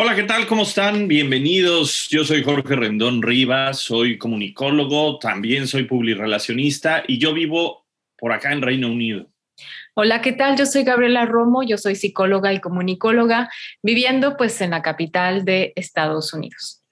Hola, ¿qué tal? ¿Cómo están? Bienvenidos. Yo soy Jorge Rendón Rivas, soy comunicólogo, también soy publirelacionista y yo vivo por acá en Reino Unido. Hola, ¿qué tal? Yo soy Gabriela Romo, yo soy psicóloga y comunicóloga, viviendo pues en la capital de Estados Unidos.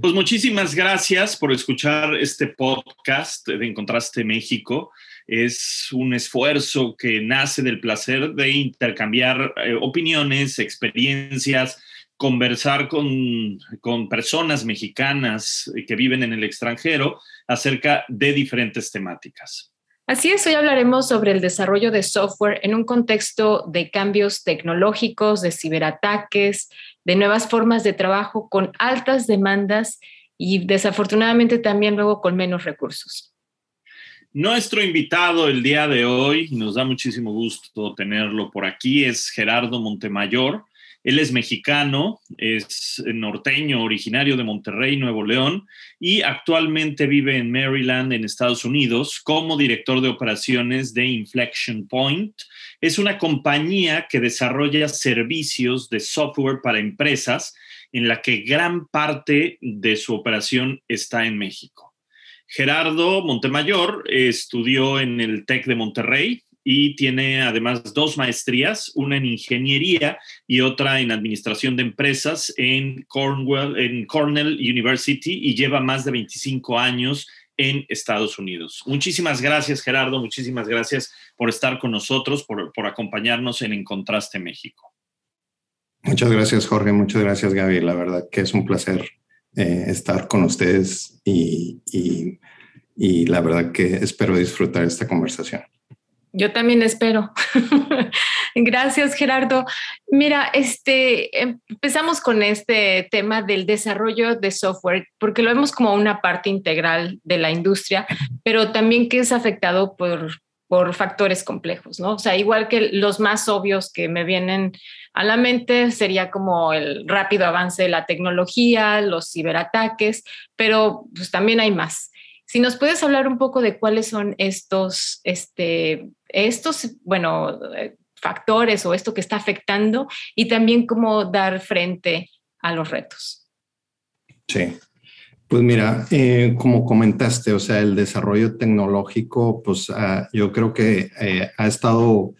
Pues muchísimas gracias por escuchar este podcast de Encontraste México. Es un esfuerzo que nace del placer de intercambiar eh, opiniones, experiencias, conversar con, con, personas mexicanas que viven en el extranjero acerca de diferentes temáticas. Así es, hoy hablaremos sobre el desarrollo de software en un contexto de cambios tecnológicos, de ciberataques, de nuevas formas de trabajo con altas demandas y desafortunadamente también luego con menos recursos. Nuestro invitado el día de hoy, nos da muchísimo gusto tenerlo por aquí, es Gerardo Montemayor. Él es mexicano, es norteño, originario de Monterrey, Nuevo León, y actualmente vive en Maryland, en Estados Unidos, como director de operaciones de Inflection Point. Es una compañía que desarrolla servicios de software para empresas en la que gran parte de su operación está en México. Gerardo Montemayor estudió en el TEC de Monterrey, y tiene además dos maestrías, una en ingeniería y otra en administración de empresas en, en Cornell University y lleva más de 25 años en Estados Unidos. Muchísimas gracias, Gerardo, muchísimas gracias por estar con nosotros, por, por acompañarnos en Encontraste México. Muchas gracias, Jorge, muchas gracias, Gaby. La verdad que es un placer eh, estar con ustedes y, y, y la verdad que espero disfrutar esta conversación. Yo también espero. Gracias, Gerardo. Mira, este, empezamos con este tema del desarrollo de software, porque lo vemos como una parte integral de la industria, pero también que es afectado por, por factores complejos, ¿no? O sea, igual que los más obvios que me vienen a la mente sería como el rápido avance de la tecnología, los ciberataques, pero pues también hay más. Si nos puedes hablar un poco de cuáles son estos, este, estos, bueno, factores o esto que está afectando y también cómo dar frente a los retos. Sí, pues mira, eh, como comentaste, o sea, el desarrollo tecnológico, pues ah, yo creo que eh, ha estado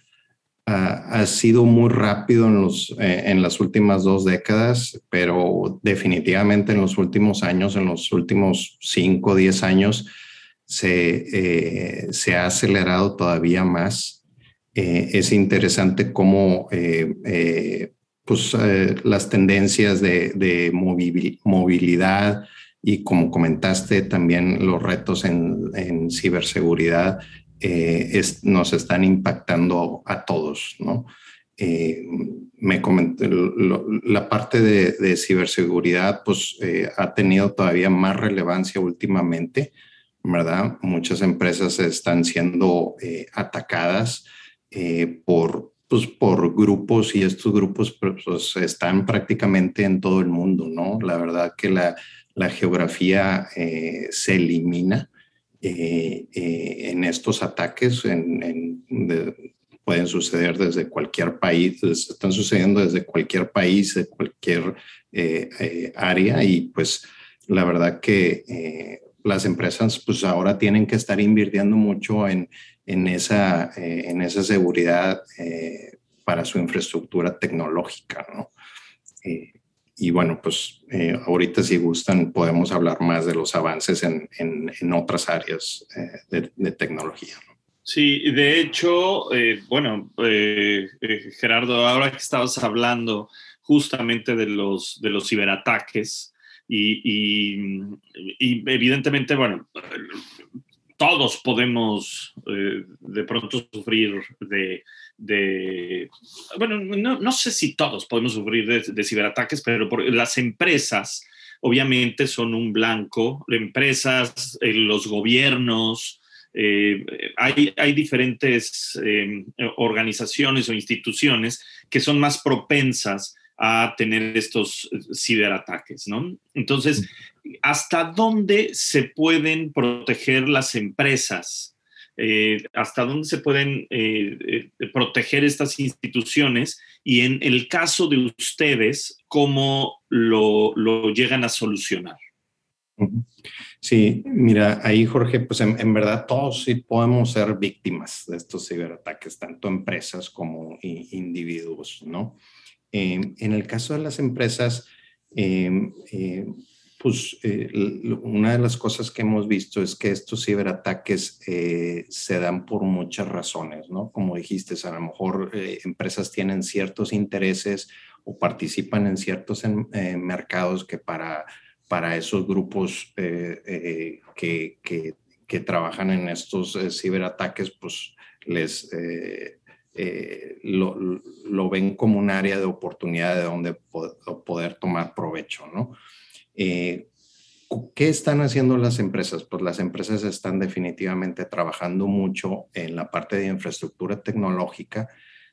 ha sido muy rápido en, los, eh, en las últimas dos décadas, pero definitivamente en los últimos años, en los últimos cinco o diez años, se, eh, se, ha acelerado todavía más. Eh, es interesante cómo pues, las tendencias de, movilidad y como comentaste también los retos en, ciberseguridad eh, nos están impactando a todos, ¿no? Eh, me comenté, la parte de, ciberseguridad pues eh, ha tenido todavía más relevancia últimamente, ¿verdad? Muchas empresas están siendo atacadas por, pues, por grupos y estos grupos pues, están prácticamente en todo el mundo, ¿no? La verdad que la, la geografía se elimina eh, eh, en estos ataques en, pueden suceder desde cualquier país, están sucediendo desde cualquier país, de cualquier eh, área y pues la verdad que las empresas pues ahora tienen que estar invirtiendo mucho en, en, esa, en esa seguridad para su infraestructura tecnológica, ¿no? y bueno, pues eh, ahorita si gustan podemos hablar más de los avances en, en, otras áreas eh, de, tecnología. Sí, de hecho, eh, bueno, Gerardo, ahora que estabas hablando justamente de los, de los ciberataques y, evidentemente, bueno, todos podemos eh, de pronto sufrir de, bueno, no, sé si todos podemos sufrir de, ciberataques, pero las empresas obviamente son un blanco, empresas, eh, los gobiernos, eh, hay, hay, diferentes organizaciones o instituciones que son más propensas a tener estos ciberataques, ¿no? Entonces, ¿hasta dónde se pueden proteger las empresas? Eh, ¿Hasta dónde se pueden eh, eh, proteger estas instituciones? Y en el caso de ustedes, ¿cómo lo, llegan a solucionar? Sí, mira, ahí Jorge, pues en, verdad todos sí podemos ser víctimas de estos ciberataques, tanto empresas como individuos, ¿no? Em, en el caso de las empresas, em, eh, pues eh, una de las cosas que hemos visto es que estos ciberataques eh, se dan por muchas razones, ¿no? Como dijiste, a lo mejor empresas tienen ciertos intereses o participan en ciertos mercados que para, para esos grupos que, que, trabajan en estos ciberataques, pues les lo, ven como un área de oportunidad de donde poder tomar provecho, ¿no? Eh, ¿Qué están haciendo las empresas? Pues las empresas están definitivamente trabajando mucho en la parte de infraestructura tecnológica,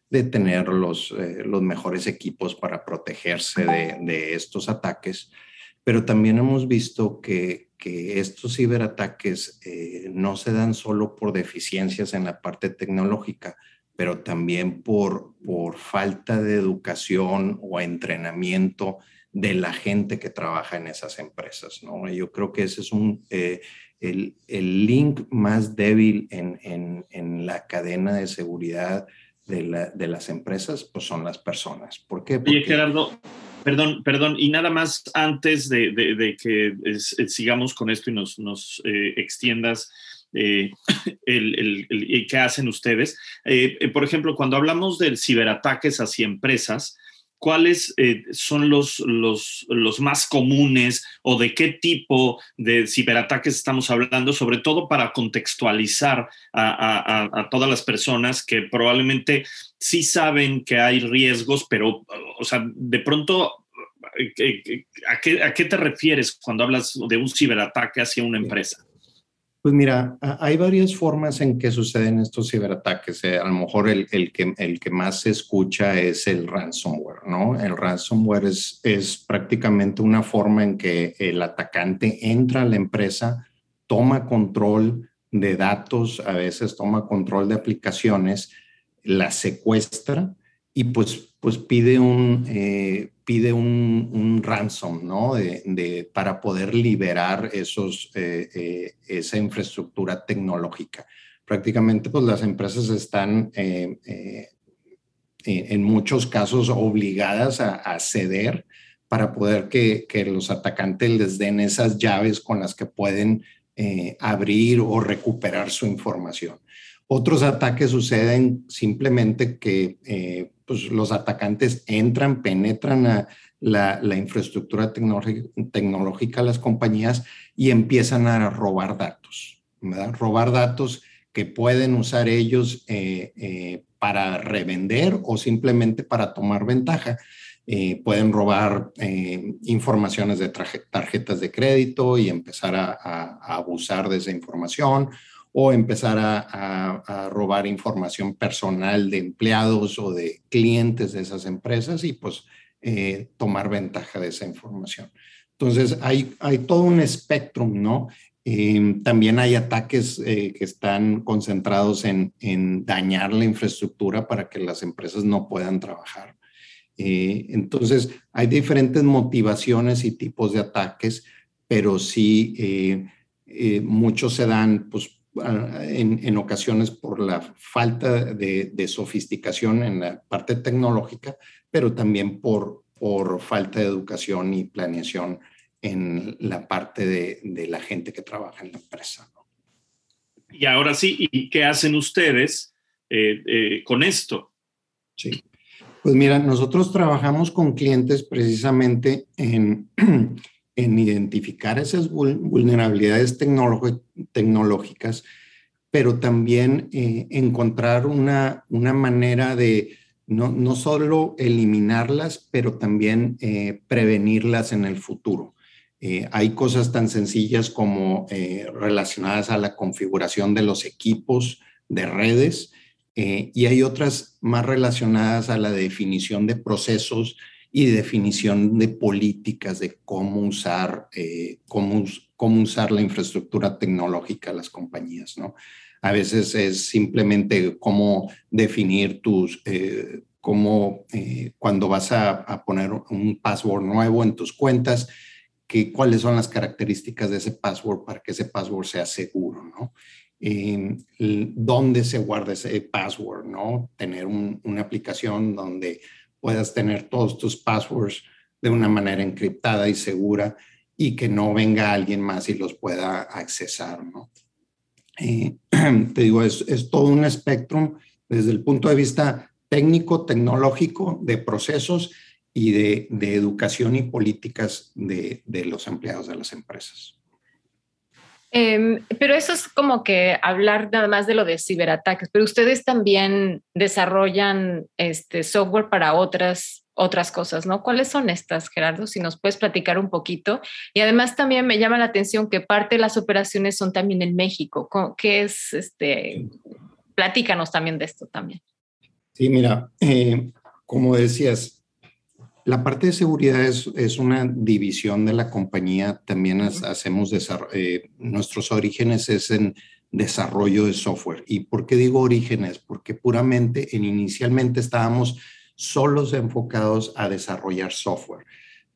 de tener los, eh, los mejores equipos para protegerse de, estos ataques, pero también hemos visto que estos ciberataques no se dan solo por deficiencias en la parte tecnológica, pero también por, por falta de educación o entrenamiento de la gente que trabaja en esas empresas. ¿no? Yo creo que ese es un, eh, el, el, link más débil en, en, en, la cadena de seguridad de, la, de, las empresas, pues son las personas. ¿Por qué? Porque... Oye, Gerardo, perdón, perdón, y nada más antes de, de, que sigamos con esto y nos, nos eh, extiendas eh, el, el, qué hacen ustedes. Eh, eh, por ejemplo, cuando hablamos de ciberataques hacia empresas, ¿cuáles son los, los, los, más comunes o de qué tipo de ciberataques estamos hablando, sobre todo para contextualizar a, todas las personas que probablemente sí saben que hay riesgos, pero, o sea, de pronto... ¿A qué, ¿A qué te refieres cuando hablas de un ciberataque hacia una empresa? Pues mira, hay varias formas en que suceden estos ciberataques. Eh, a lo mejor el, que, el que más se escucha es el ransomware, ¿no? El ransomware es, es prácticamente una forma en que el atacante entra a la empresa, toma control de datos, a veces toma control de aplicaciones, la secuestra y pues, pues pide un, eh, pide un, ransom, ¿no? De, para poder liberar esos, eh, eh, esa infraestructura tecnológica. Prácticamente, pues las empresas están en muchos casos obligadas a, ceder para poder que, que, los atacantes les den esas llaves con las que pueden abrir o recuperar su información. Otros ataques suceden simplemente que pues los atacantes entran, penetran a la, infraestructura tecnológica, las compañías y empiezan a robar datos, ¿verdad? Robar datos que pueden usar ellos eh, eh, para revender o simplemente para tomar ventaja. Eh, pueden robar informaciones de tarjetas de crédito y empezar a abusar de esa información o empezar a, robar información personal de empleados o de clientes de esas empresas y pues eh, tomar ventaja de esa información. Entonces hay, todo un espectro, ¿no? Em, también hay ataques eh, que están concentrados en, en, dañar la infraestructura para que las empresas no puedan trabajar. Eh, entonces, hay diferentes motivaciones y tipos de ataques, pero sí muchos se dan pues, en, ocasiones por la falta de, sofisticación en la parte tecnológica, pero también por, por falta de educación y planeación en la parte de, la gente que trabaja en la empresa. Y ahora sí, ¿y qué hacen ustedes eh, eh, con esto? Sí. Pues mira, nosotros trabajamos con clientes precisamente en, en identificar esas vulnerabilidades tecnológicas, pero también eh, encontrar una, una manera de no, no, solo eliminarlas, pero también eh, prevenirlas en el futuro. Eh, hay cosas tan sencillas como relacionadas a la configuración de los equipos de redes y hay otras más relacionadas a la definición de procesos y definición de políticas de cómo usar, eh, cómo, cómo usar la infraestructura tecnológica de las compañías, ¿no? A veces es simplemente cómo definir tus, eh, cómo eh, cuando vas a, poner un password nuevo en tus cuentas, que, cuáles son las características de ese password para que ese password sea seguro, ¿no? dónde se guarda ese password, ¿no? Tener una aplicación donde puedas tener todos tus passwords de una manera encriptada y segura y que no venga alguien más y los pueda accesar, ¿no? Eh, te digo, es, es, todo un espectro desde el punto de vista técnico, tecnológico, de procesos y de, de educación y políticas de, de, los empleados de las empresas. Em, pero eso es como que hablar nada más de lo de ciberataques, pero ustedes también desarrollan este software para otras otras cosas, ¿no? ¿Cuáles son estas, Gerardo? Si nos puedes platicar un poquito. Y además también me llama la atención que parte de las operaciones son también en México. ¿Qué es este? Platícanos también de esto también. Sí, mira, eh, como decías, la parte de seguridad es, es, una división de la compañía. También hacemos eh, nuestros orígenes es en desarrollo de software. ¿Y por qué digo orígenes? Porque puramente, en, inicialmente estábamos solos enfocados a desarrollar software.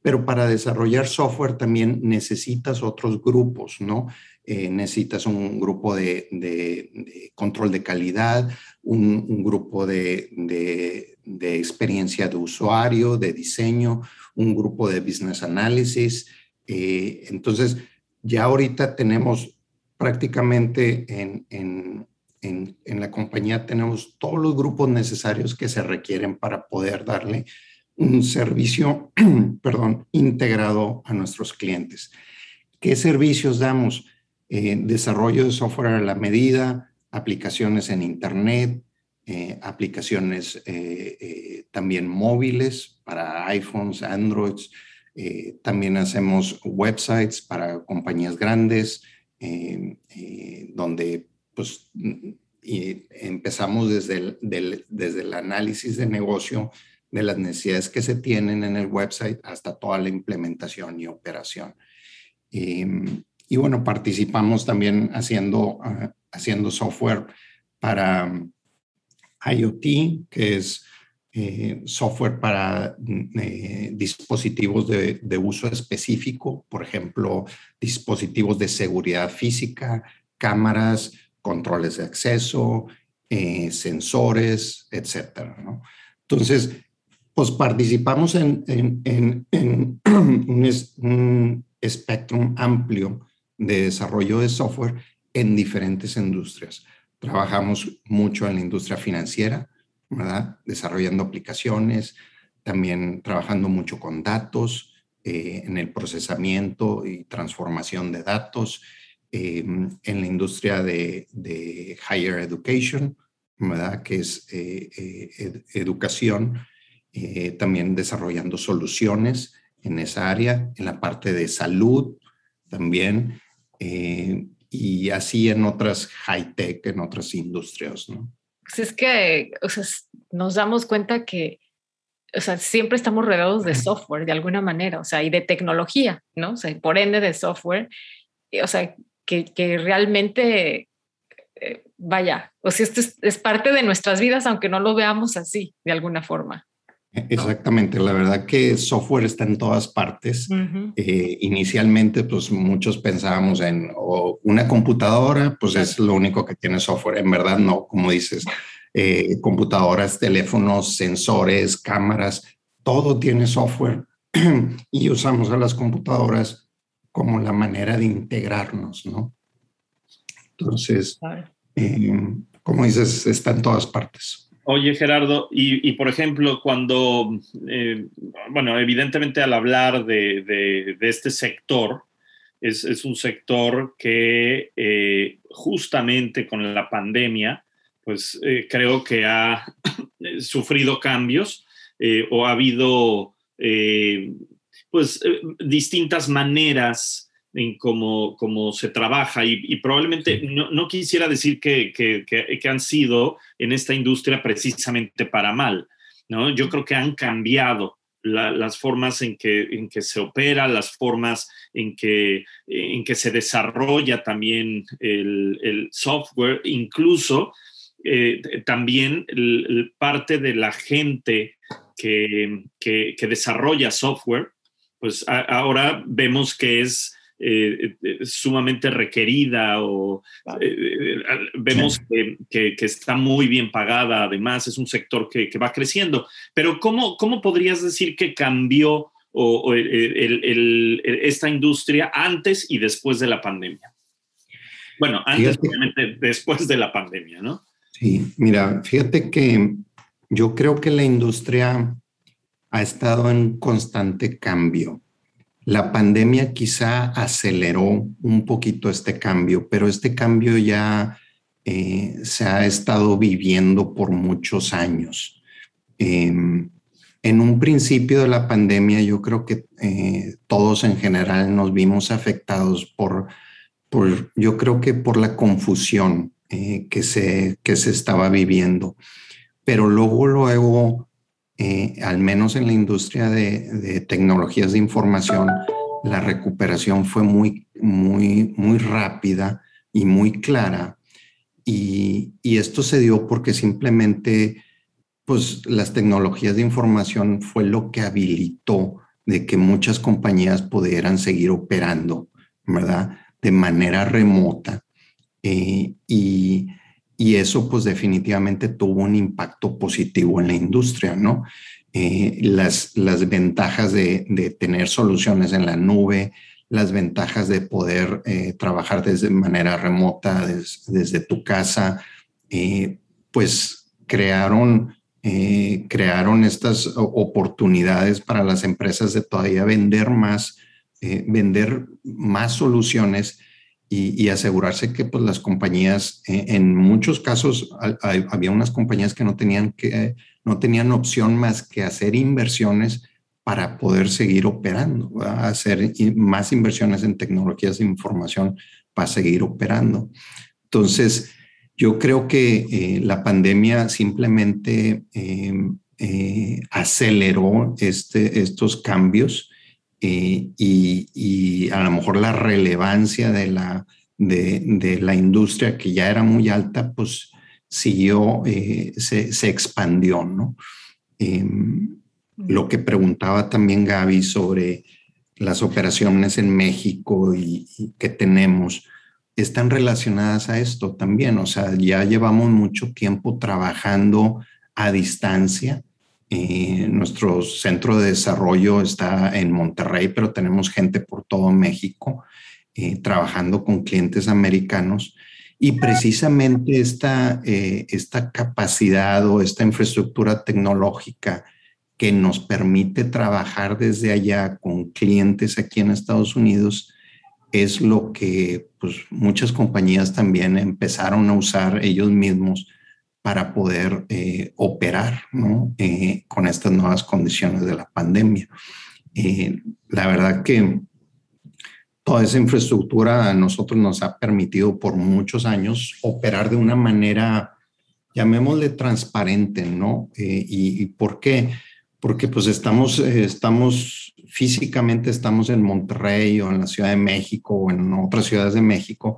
Pero para desarrollar software también necesitas otros grupos, ¿no? Eh, necesitas un grupo de, control de calidad, un, grupo de, experiencia de usuario, de diseño, un grupo de business analysis. Eh, entonces, ya ahorita tenemos prácticamente en, en, la compañía, tenemos todos los grupos necesarios que se requieren para poder darle un servicio, perdón, integrado a nuestros clientes. ¿Qué servicios damos? Eh, desarrollo de software a la medida, aplicaciones en Internet, eh, aplicaciones eh, también móviles para iPhones, Androids. también hacemos websites para compañías grandes, donde pues, empezamos desde el, desde el análisis de negocio de las necesidades que se tienen en el website hasta toda la implementación y operación. Y bueno, participamos también haciendo, ah, haciendo software para IoT, que es eh, software para mm, eh, dispositivos de, uso específico, por ejemplo, dispositivos de seguridad física, cámaras, controles de acceso, eh, sensores, etcétera. ¿no? Entonces, pues participamos en, un, un espectro amplio de desarrollo de software en diferentes industrias. Trabajamos mucho en la industria financiera, ¿verdad? Desarrollando aplicaciones, también trabajando mucho con datos, eh, en el procesamiento y transformación de datos, em, en la industria de, higher education, ¿verdad? Que es eh, eh, educación, también desarrollando soluciones en esa área, en la parte de salud también, y así en otras high-tech, en otras industrias, ¿no? Pues es que o sea, nos damos cuenta que o sea, siempre estamos rodeados de software de alguna manera, o sea, y de tecnología, ¿no? O sea, por ende de software, o sea, que, que realmente, eh, vaya, o sea, esto es, es, parte de nuestras vidas, aunque no lo veamos así, de alguna forma. Exactamente, la verdad que software está en todas partes. Eh, inicialmente, pues muchos pensábamos en una computadora, pues es lo único que tiene software. En verdad, no, como dices, eh, computadoras, teléfonos, sensores, cámaras, todo tiene software y usamos a las computadoras como la manera de integrarnos, ¿no? Entonces, eh, como dices, está en todas partes. Oye, Gerardo, y, por ejemplo, cuando, eh, bueno, evidentemente al hablar de, este sector, es, un sector que eh, justamente con la pandemia, pues eh, creo que ha sufrido cambios o ha habido, pues, distintas maneras en cómo, cómo se trabaja y, probablemente no, quisiera decir que, que, han sido en esta industria precisamente para mal, ¿no? Yo creo que han cambiado las formas en que, en que se opera, las formas en que, en que se desarrolla también el, el software, incluso eh, también parte de la gente que, que desarrolla software, pues ahora vemos que es eh, eh, sumamente requerida o eh, vemos que, está muy bien pagada, además es un sector que, va creciendo. Pero ¿cómo, ¿cómo, podrías decir que cambió esta industria antes y después de la pandemia? Bueno, antes, obviamente, después de la pandemia, ¿no? Sí, mira, fíjate que yo creo que la industria ha estado en constante cambio. La pandemia quizá aceleró un poquito este cambio, pero este cambio ya eh, se ha estado viviendo por muchos años. Em, en un principio de la pandemia, yo creo que eh, todos en general nos vimos afectados por, por yo creo que por la confusión eh, que, se, que se estaba viviendo. Pero luego, luego, eh, al menos en la industria de, tecnologías de información, la recuperación fue muy, muy, muy rápida y muy clara. Y, esto se dio porque simplemente, pues las tecnologías de información fue lo que habilitó de que muchas compañías pudieran seguir operando, ¿verdad? De manera remota. Eh, y, y eso pues definitivamente tuvo un impacto positivo en la industria, ¿no? Eh, las, las ventajas de, de, tener soluciones en la nube, las ventajas de poder eh, trabajar desde manera remota, desde tu casa, eh, pues crearon, crearon estas oportunidades para las empresas de todavía vender más, vender más soluciones y, asegurarse que pues, las compañías, eh, en muchos casos había unas compañías que no tenían, que no tenían opción más que hacer inversiones para poder seguir operando, hacer más inversiones en tecnologías de información para seguir operando. Entonces, yo creo que eh, la pandemia simplemente em, eh, aceleró este, estos cambios eh, y, a lo mejor la relevancia de la, de, la industria que ya era muy alta, pues siguió, eh, se, expandió, ¿no? Em, lo que preguntaba también Gaby sobre las operaciones en México y, y, que tenemos están relacionadas a esto también. O sea, ya llevamos mucho tiempo trabajando a distancia nuestro centro de desarrollo está en Monterrey, pero tenemos gente por todo México eh, trabajando con clientes americanos. Y precisamente esta, eh, esta capacidad o esta infraestructura tecnológica que nos permite trabajar desde allá con clientes aquí en Estados Unidos es lo que pues, muchas compañías también empezaron a usar ellos mismos para poder eh, operar eh, con estas nuevas condiciones de la pandemia. Eh, la verdad que toda esa infraestructura a nosotros nos ha permitido por muchos años operar de una manera, llamémosle transparente, ¿no? Y, y, por qué? Porque pues estamos, estamos físicamente, estamos en Monterrey o en la Ciudad de México o en otras ciudades de México,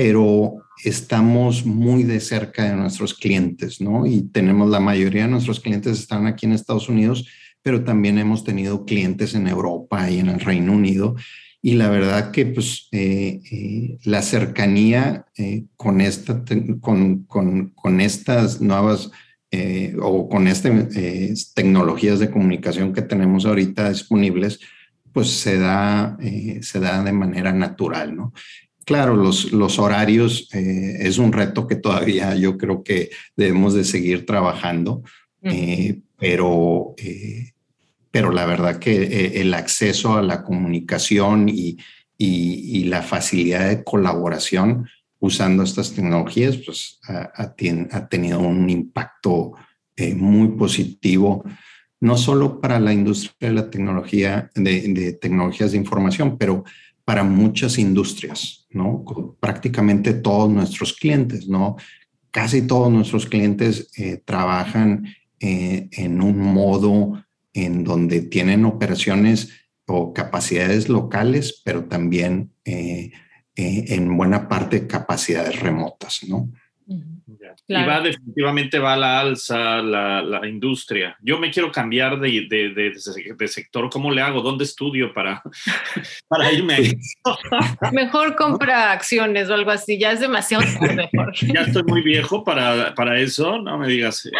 pero estamos muy de cerca de nuestros clientes, ¿no? Y tenemos la mayoría de nuestros clientes están aquí en Estados Unidos, pero también hemos tenido clientes en Europa y en el Reino Unido. Y la verdad que pues eh, eh, la cercanía eh, con, esta, con, con, con estas nuevas o con estas tecnologías de comunicación que tenemos ahorita disponibles, pues se da, se da de manera natural, ¿no? Claro, los, los horarios eh, es un reto que todavía yo creo que debemos de seguir trabajando, eh, pero, eh, pero la verdad que el acceso a la comunicación y, y, la facilidad de colaboración usando estas tecnologías, pues ha, ha tenido un impacto muy positivo no solo para la industria de la tecnología, de, de tecnologías de información, pero para muchas industrias, ¿no? Prácticamente todos nuestros clientes, ¿no? Casi todos nuestros clientes eh, trabajan eh, en un modo en donde tienen operaciones o capacidades locales, pero también eh, en buena parte capacidades remotas, ¿no? Y va definitivamente va a la alza la, industria. Yo me quiero cambiar de, de, sector. ¿Cómo le hago? ¿Dónde estudio para, para irme Mejor compra acciones o algo así. Ya es demasiado tarde. ya estoy muy viejo para, para eso. No me digas eso.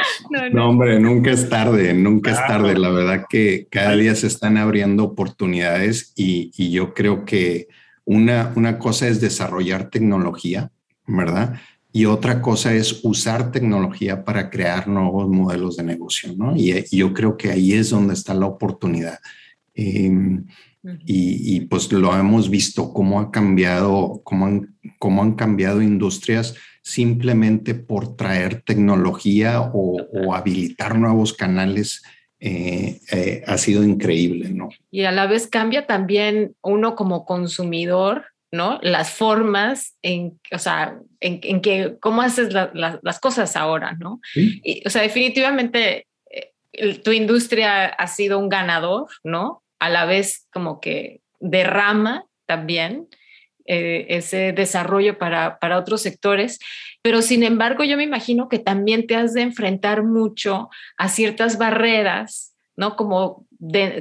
No, hombre, nunca es tarde. Nunca es tarde. La verdad que cada día se están abriendo oportunidades y, y yo creo que una, una cosa es desarrollar tecnología, ¿verdad? Y otra cosa es usar tecnología para crear nuevos modelos de negocio, ¿no? Y, yo creo que ahí es donde está la oportunidad. Em, y, pues lo hemos visto, cómo ha cambiado, cómo han, cómo han cambiado industrias simplemente por traer tecnología o, habilitar nuevos canales. Eh, eh, ha sido increíble, ¿no? Y a la vez cambia también uno como consumidor ¿no? Las formas en, o sea, en, que, cómo haces las cosas ahora, ¿no? o sea, definitivamente eh, tu industria ha sido un ganador, ¿no? A la vez como que derrama también eh, ese desarrollo para, para otros sectores, pero sin embargo yo me imagino que también te has de enfrentar mucho a ciertas barreras, ¿no? Como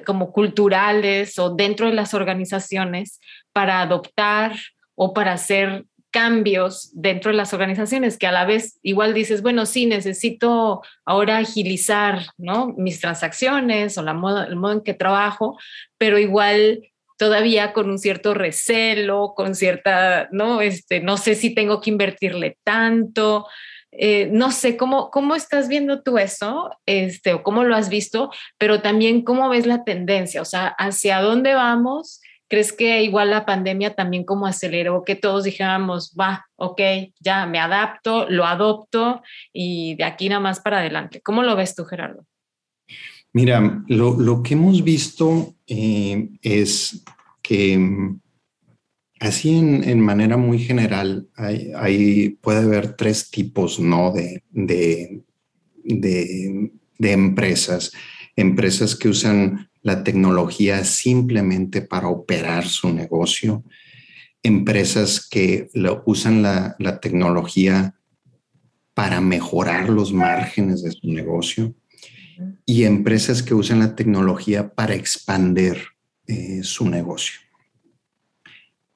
como culturales o dentro de las organizaciones para adoptar o para hacer cambios dentro de las organizaciones que a la vez igual dices, bueno, sí, necesito ahora agilizar ¿no? mis transacciones o la el modo en que trabajo, pero igual todavía con un cierto recelo, con cierta, ¿no? Este, no sé si tengo que invertirle tanto. Eh, no sé cómo, cómo estás viendo tú eso, este, o cómo lo has visto, pero también cómo ves la tendencia, o sea, hacia dónde vamos. ¿Crees que igual la pandemia también como aceleró que todos dijéramos, va, ok, ya me adapto, lo adopto y de aquí nada más para adelante? ¿Cómo lo ves tú, Gerardo? Mira, lo, que hemos visto eh, es que Así en, manera muy general, hay, puede haber tres tipos ¿no? de, de, de, empresas. Empresas que usan la tecnología simplemente para operar su negocio. Empresas que lo, usan la, la, tecnología para mejorar los márgenes de su negocio. Y empresas que usan la tecnología para expandir eh, su negocio.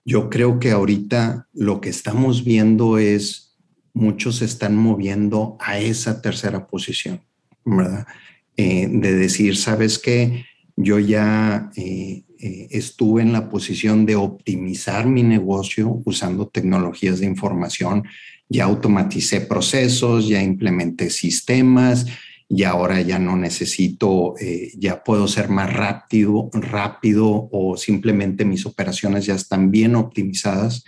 Yo creo que ahorita lo que estamos viendo es muchos se están moviendo a esa tercera posición, ¿verdad? Eh, de decir, ¿sabes qué? Yo ya eh, eh, estuve en la posición de optimizar mi negocio usando tecnologías de información, ya automaticé procesos, ya implementé sistemas, y ahora ya no necesito, eh, ya puedo ser más rápido, rápido o simplemente mis operaciones ya están bien optimizadas,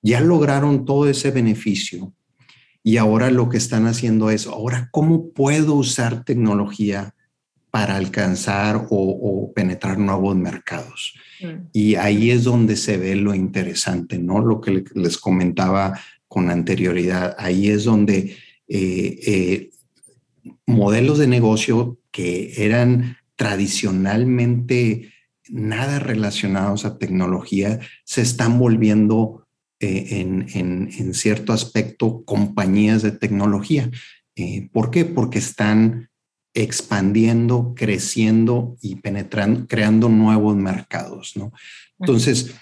ya lograron todo ese beneficio y ahora lo que están haciendo es, ahora, ¿cómo puedo usar tecnología para alcanzar o, penetrar nuevos mercados? Mm. Y ahí es donde se ve lo interesante, ¿no? Lo que les comentaba con anterioridad, ahí es donde... Eh, eh, modelos de negocio que eran tradicionalmente nada relacionados a tecnología se están volviendo eh, en, cierto aspecto compañías de tecnología. ¿Por qué? Porque están expandiendo, creciendo y penetrando, creando nuevos mercados, ¿no? Entonces,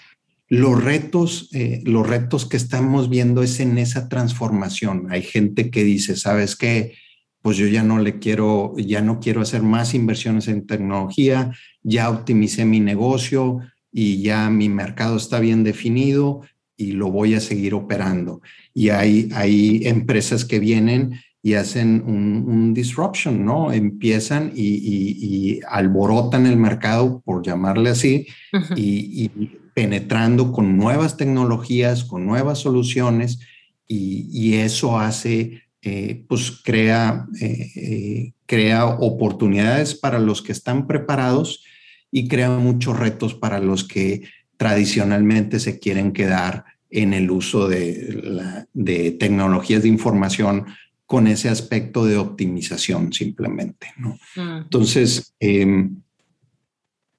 los retos, eh, los retos que estamos viendo es en esa transformación. Hay gente que dice, ¿sabes qué? pues yo ya no le quiero, ya no quiero hacer más inversiones en tecnología, ya optimicé mi negocio y ya mi mercado está bien definido y lo voy a seguir operando. Y hay, hay empresas que vienen y hacen un, disruption, ¿no? Empiezan y, alborotan el mercado, por llamarle así, y, penetrando con nuevas tecnologías, con nuevas soluciones, y, eso hace, eh, pues crea, eh, eh, crea oportunidades para los que están preparados y crea muchos retos para los que tradicionalmente se quieren quedar en el uso de, de tecnologías de información con ese aspecto de optimización simplemente. ¿no? Mm. Entonces, em,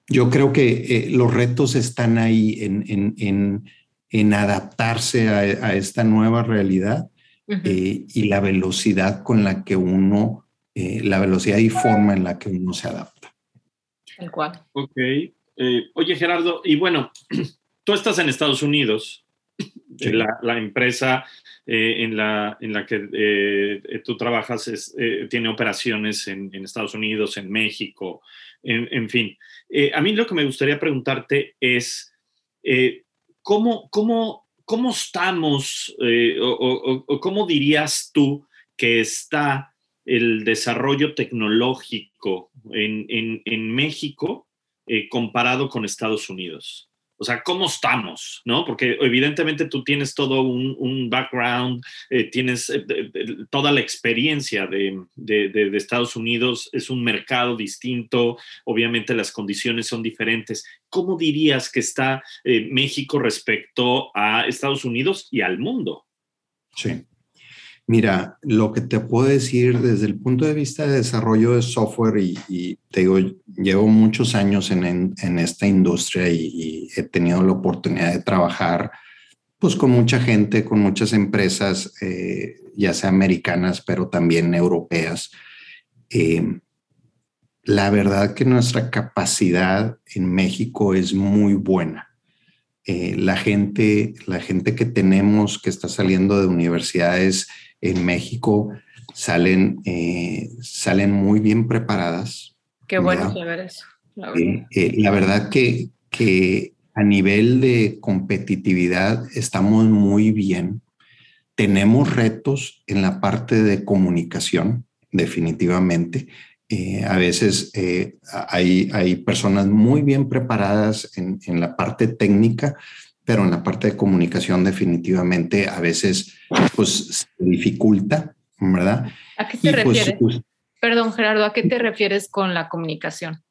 yo creo que eh, los retos están ahí en, adaptarse a, esta nueva realidad eh, y la velocidad con la que uno, eh, la velocidad y forma en la que uno se adapta. El cual. Ok. oye, Gerardo, y bueno, tú estás en Estados Unidos. La, la, empresa eh, en, la, en la que eh, tú trabajas eh, tiene operaciones en, Estados Unidos, en México, en, fin. a mí lo que me gustaría preguntarte es, ¿cómo, cómo, cómo estamos o, cómo dirías tú que está el desarrollo tecnológico en, en México comparado con Estados Unidos? O sea, ¿cómo estamos? ¿No? Porque evidentemente tú tienes todo un, background, eh, tienes eh, toda la experiencia de, Estados Unidos, es un mercado distinto, obviamente las condiciones son diferentes. ¿Cómo dirías que está eh, México respecto a Estados Unidos y al mundo? Sí. Mira, lo que te puedo decir desde el punto de vista de desarrollo de software y, te digo, llevo muchos años en, esta industria y, he tenido la oportunidad de trabajar pues con mucha gente, con muchas empresas, eh, ya sea americanas, pero también europeas. Eh, la verdad que nuestra capacidad en México es muy buena. Eh, la gente, la gente que tenemos que está saliendo de universidades en México salen, eh, salen muy bien preparadas. Qué bueno saber eso. La verdad, eh, la verdad que, que a nivel de competitividad estamos muy bien. Tenemos retos en la parte de comunicación, definitivamente. Eh, a veces hay, hay personas muy bien preparadas en, en la parte técnica, pero en la parte de comunicación definitivamente a veces pues se dificulta, ¿verdad? ¿A qué te pues, refieres? Pues, Perdón, Gerardo, ¿a qué te refieres con la comunicación?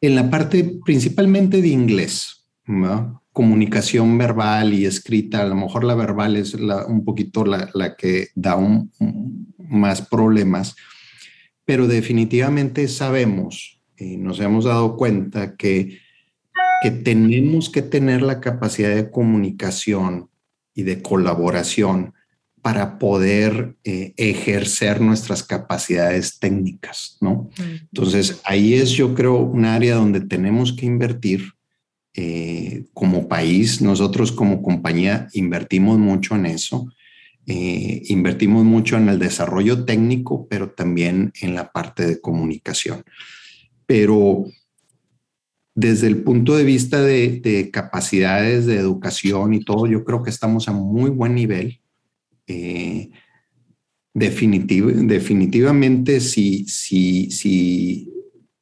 En la parte principalmente de inglés, comunicación verbal y escrita, a lo mejor la verbal es un poquito la, que da más problemas, pero definitivamente sabemos y nos hemos dado cuenta que que tenemos que tener la capacidad de comunicación y de colaboración para poder eh, ejercer nuestras capacidades técnicas, ¿no? Entonces, ahí es, yo creo, un área donde tenemos que invertir eh, como país. Nosotros como compañía invertimos mucho en eso. Eh, invertimos mucho en el desarrollo técnico, pero también en la parte de comunicación. Pero desde el punto de vista de, capacidades de educación y todo, yo creo que estamos a muy buen nivel. Eh, definitivamente, si, si, si,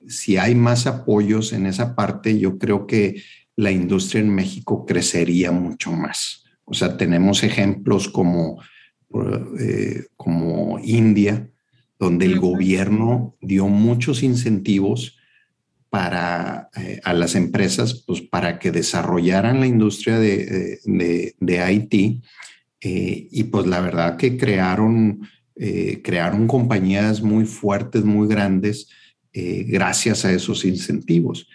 si hay más apoyos en esa parte, yo creo que la industria en México crecería mucho más. O sea, tenemos ejemplos como, eh, como India, donde el gobierno dio muchos incentivos para eh, a las empresas, pues para que desarrollaran la industria de, de, IT. Eh, y pues la verdad que crearon, eh, crearon compañías muy fuertes, muy grandes, gracias a esos incentivos.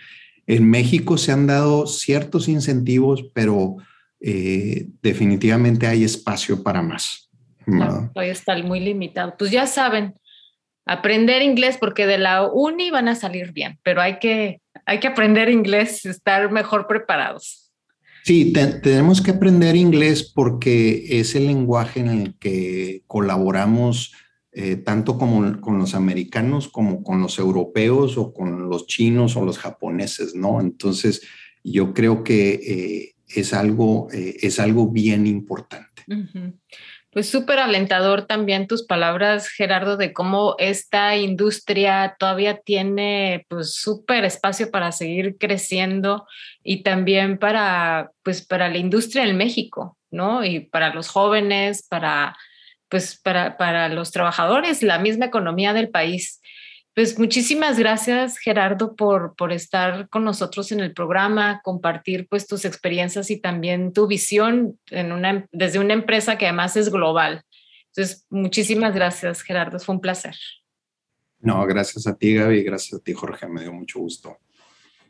En México se han dado ciertos incentivos, pero definitivamente hay espacio para más. ¿no? Hoy está muy limitado. Pues ya saben, aprender inglés porque de la uni van a salir bien, pero hay que, hay que aprender inglés, estar mejor preparados. Sí, tenemos que aprender inglés porque es el lenguaje en el que colaboramos eh, tanto como con los americanos como con los europeos o con los chinos o los japoneses, ¿no? Entonces, yo creo que eh, es algo, es algo bien importante. Pues súper alentador también tus palabras, Gerardo, de cómo esta industria todavía tiene pues súper espacio para seguir creciendo y también para pues para la industria en México, ¿no? Y para los jóvenes, para pues para, para los trabajadores, la misma economía del país. Pues muchísimas gracias, Gerardo, por, por estar con nosotros en el programa, compartir pues tus experiencias y también tu visión en una, desde una empresa que además es global. Entonces, muchísimas gracias, Gerardo. Fue un placer. No, gracias a ti, Gaby. Gracias a ti, Jorge. Me dio mucho gusto.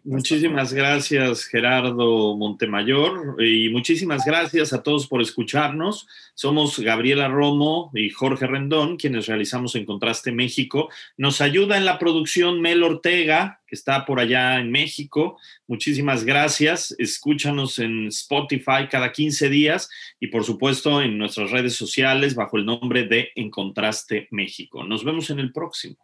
Muchísimas gracias, Gerardo Montemayor, y muchísimas gracias a todos por escucharnos. Somos Gabriela Romo y Jorge Rendón, quienes realizamos En Contraste México. Nos ayuda en la producción Mel Ortega, que está por allá en México. Muchísimas gracias. Escúchanos en Spotify cada 15 días y, por supuesto, en nuestras redes sociales bajo el nombre de En Contraste México. Nos vemos en el próximo.